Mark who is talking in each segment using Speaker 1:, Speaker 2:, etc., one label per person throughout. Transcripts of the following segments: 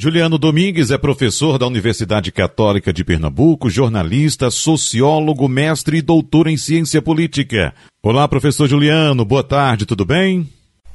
Speaker 1: Juliano Domingues é professor da Universidade Católica de Pernambuco, jornalista, sociólogo, mestre e doutor em ciência política. Olá, professor Juliano, boa tarde, tudo bem?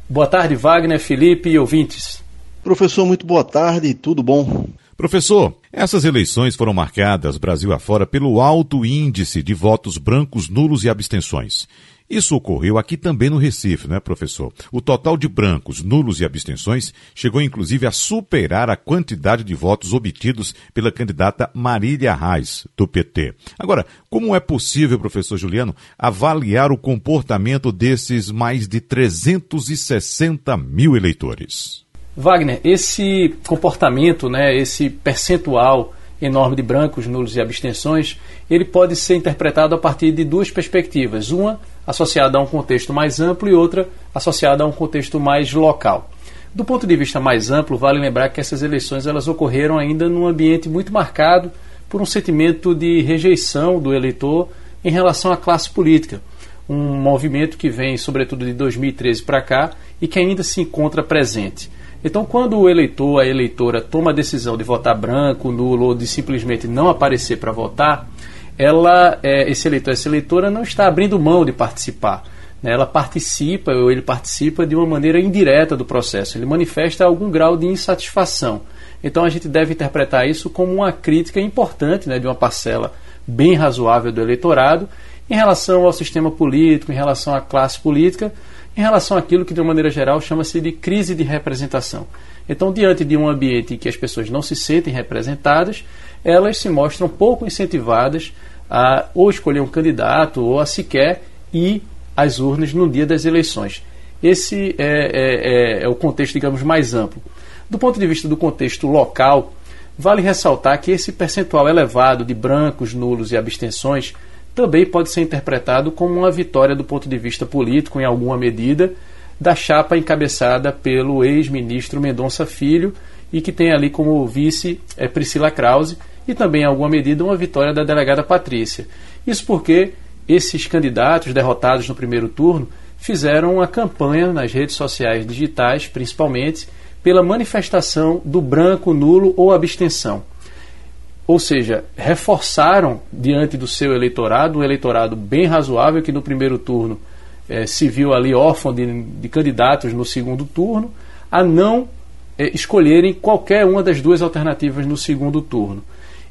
Speaker 2: Boa tarde, Wagner, Felipe e ouvintes.
Speaker 3: Professor, muito boa tarde, tudo bom?
Speaker 1: Professor, essas eleições foram marcadas Brasil afora pelo alto índice de votos brancos, nulos e abstenções. Isso ocorreu aqui também no Recife, não é, professor? O total de brancos, nulos e abstenções chegou inclusive a superar a quantidade de votos obtidos pela candidata Marília Reis, do PT. Agora, como é possível, professor Juliano, avaliar o comportamento desses mais de 360 mil eleitores?
Speaker 2: Wagner, esse comportamento, né, esse percentual enorme de brancos, nulos e abstenções, ele pode ser interpretado a partir de duas perspectivas. Uma associada a um contexto mais amplo e outra associada a um contexto mais local. Do ponto de vista mais amplo, vale lembrar que essas eleições elas ocorreram ainda num ambiente muito marcado por um sentimento de rejeição do eleitor em relação à classe política. Um movimento que vem, sobretudo, de 2013 para cá e que ainda se encontra presente. Então, quando o eleitor, a eleitora, toma a decisão de votar branco, nulo ou de simplesmente não aparecer para votar, ela, é, esse eleitor, essa eleitora não está abrindo mão de participar. Né? Ela participa, ou ele participa de uma maneira indireta do processo. Ele manifesta algum grau de insatisfação. Então a gente deve interpretar isso como uma crítica importante né, de uma parcela bem razoável do eleitorado em relação ao sistema político, em relação à classe política, em relação àquilo que, de uma maneira geral, chama-se de crise de representação. Então, diante de um ambiente em que as pessoas não se sentem representadas, elas se mostram pouco incentivadas a ou escolher um candidato ou a sequer ir às urnas no dia das eleições. Esse é, é, é, é o contexto, digamos, mais amplo. Do ponto de vista do contexto local, vale ressaltar que esse percentual elevado de brancos, nulos e abstenções também pode ser interpretado como uma vitória do ponto de vista político, em alguma medida, da chapa encabeçada pelo ex-ministro Mendonça Filho e que tem ali como vice é, Priscila Krause e também, em alguma medida, uma vitória da delegada Patrícia. Isso porque esses candidatos derrotados no primeiro turno fizeram uma campanha nas redes sociais digitais, principalmente, pela manifestação do branco, nulo ou abstenção. Ou seja, reforçaram diante do seu eleitorado, um eleitorado bem razoável que no primeiro turno eh, se viu ali órfão de, de, candidatos no segundo turno, a não eh, escolherem qualquer uma das duas alternativas no segundo turno.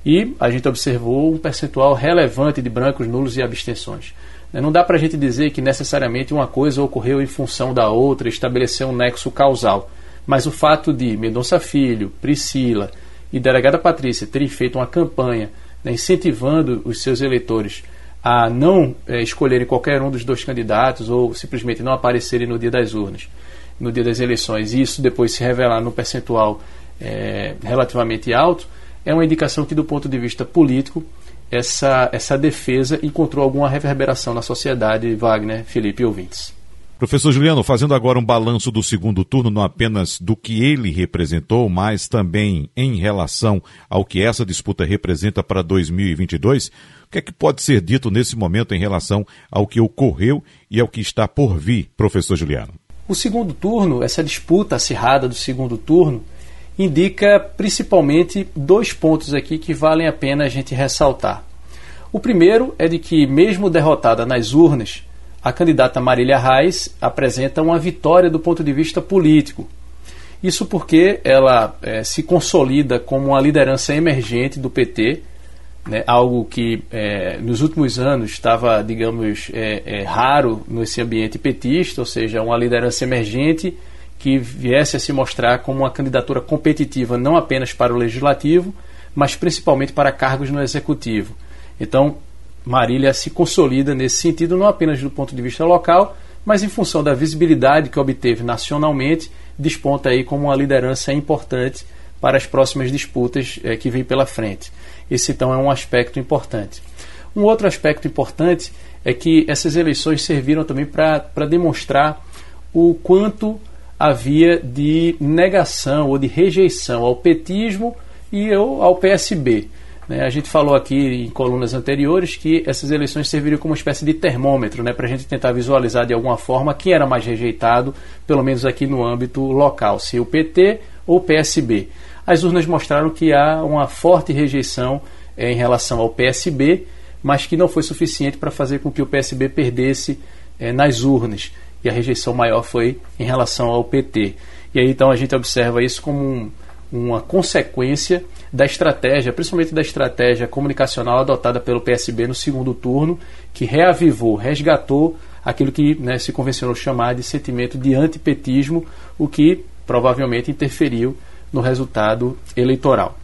Speaker 2: E a gente observou um percentual relevante de brancos, nulos e abstenções. Né, não dá para a gente dizer que necessariamente uma coisa ocorreu em função da outra, estabelecer um nexo causal. Mas o fato de Mendonça Filho, Priscila, e delegada Patrícia terem feito uma campanha né, incentivando os seus eleitores a não é, escolherem qualquer um dos dois candidatos ou simplesmente não aparecerem no dia das urnas, no dia das eleições, e isso depois se revelar num percentual é, relativamente alto, é uma indicação que, do ponto de vista político, essa, essa defesa encontrou alguma reverberação na sociedade, Wagner, Felipe e ouvintes.
Speaker 1: Professor Juliano, fazendo agora um balanço do segundo turno, não apenas do que ele representou, mas também em relação ao que essa disputa representa para 2022, o que é que pode ser dito nesse momento em relação ao que ocorreu e ao que está por vir, professor Juliano?
Speaker 2: O segundo turno, essa disputa acirrada do segundo turno, indica principalmente dois pontos aqui que valem a pena a gente ressaltar. O primeiro é de que, mesmo derrotada nas urnas, a candidata Marília Reis apresenta uma vitória do ponto de vista político. Isso porque ela é, se consolida como uma liderança emergente do PT, né, algo que é, nos últimos anos estava, digamos, é, raro nesse ambiente petista, ou seja, uma liderança emergente que viesse a se mostrar como uma candidatura competitiva não apenas para o legislativo, mas principalmente para cargos no executivo. Então, Marília se consolida nesse sentido, não apenas do ponto de vista local, mas em função da visibilidade que obteve nacionalmente, desponta aí como uma liderança importante para as próximas disputas é, que vem pela frente. Esse então é um aspecto importante. Um outro aspecto importante é que essas eleições serviram também para demonstrar o quanto havia de negação ou de rejeição ao petismo e ao PSB. Né? A gente falou aqui em colunas anteriores que essas eleições serviriam como uma espécie de termômetro né, para a gente tentar visualizar de alguma forma quem era mais rejeitado, pelo menos aqui no âmbito local, se o PT ou o PSB. as urnas mostraram que há uma forte rejeição é, em relação ao PSB, mas que não foi suficiente para fazer com que o PSB perdesse é, nas urnas. E a rejeição maior foi em relação ao PT. E aí então a gente observa isso como um, uma consequência da estratégia, principalmente da estratégia comunicacional adotada pelo PSB no segundo turno, que reavivou, resgatou aquilo que né, se convencionou chamar de sentimento de antipetismo, o que provavelmente interferiu no resultado eleitoral.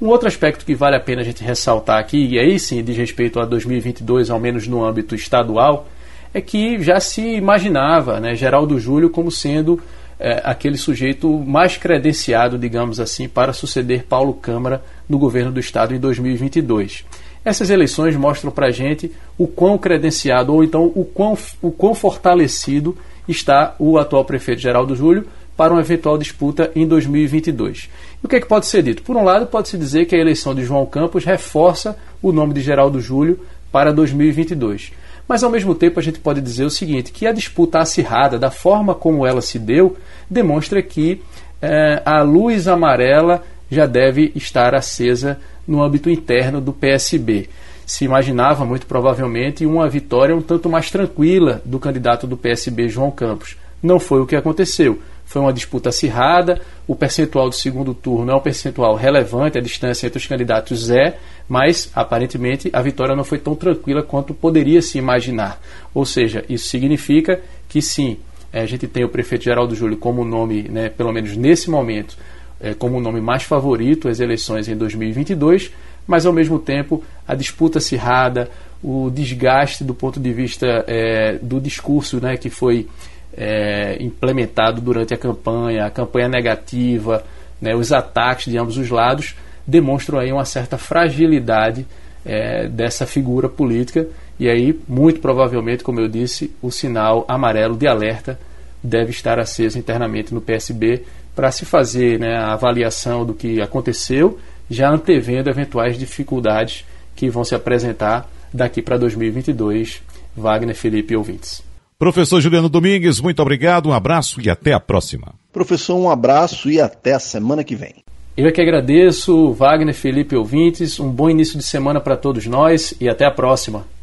Speaker 2: Um outro aspecto que vale a pena a gente ressaltar aqui, e aí sim diz respeito a 2022, ao menos no âmbito estadual, é que já se imaginava né, Geraldo Júlio como sendo é, aquele sujeito mais credenciado, digamos assim, para suceder Paulo Câmara no governo do Estado em 2022. Essas eleições mostram para a gente o quão credenciado, ou então o quão, o quão fortalecido está o atual prefeito Geraldo Júlio para uma eventual disputa em 2022. E o que, é que pode ser dito? Por um lado, pode-se dizer que a eleição de João Campos reforça o nome de Geraldo Júlio para 2022. Mas ao mesmo tempo a gente pode dizer o seguinte, que a disputa acirrada, da forma como ela se deu, demonstra que eh, a luz amarela já deve estar acesa no âmbito interno do PSB. Se imaginava, muito provavelmente, uma vitória um tanto mais tranquila do candidato do PSB, João Campos. Não foi o que aconteceu. Foi uma disputa acirrada, o percentual do segundo turno é um percentual relevante, a distância entre os candidatos é, mas aparentemente a vitória não foi tão tranquila quanto poderia se imaginar. Ou seja, isso significa que sim, a gente tem o prefeito Geraldo Júlio como nome, né, pelo menos nesse momento, é, como o nome mais favorito às eleições em 2022, mas ao mesmo tempo a disputa acirrada, o desgaste do ponto de vista é, do discurso né, que foi é, implementado durante a campanha, a campanha negativa, né, os ataques de ambos os lados, demonstram aí uma certa fragilidade é, dessa figura política e aí, muito provavelmente, como eu disse, o sinal amarelo de alerta deve estar aceso internamente no PSB para se fazer né, a avaliação do que aconteceu, já antevendo eventuais dificuldades que vão se apresentar daqui para 2022. Wagner, Felipe ouvintes.
Speaker 1: Professor Juliano Domingues, muito obrigado, um abraço e até a próxima.
Speaker 3: Professor, um abraço e até a semana que vem.
Speaker 2: Eu é que agradeço, Wagner, Felipe ouvintes, um bom início de semana para todos nós e até a próxima.